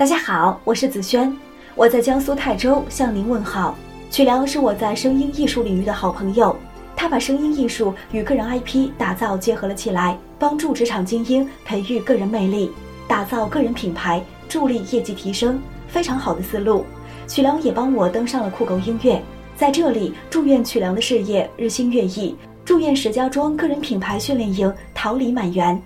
大家好我是子轩我在江苏泰州向您问好。曲良是我在声音艺术领域的好朋友他把声音艺术与个人 ip 打造结合了起来帮助职场精英培育个人魅力打造个人品牌助力业绩提升非常好的思路。曲良也帮我登上了酷狗音乐在这里祝愿曲良的事业日新月异祝愿石家庄个人品牌训练营桃李满园。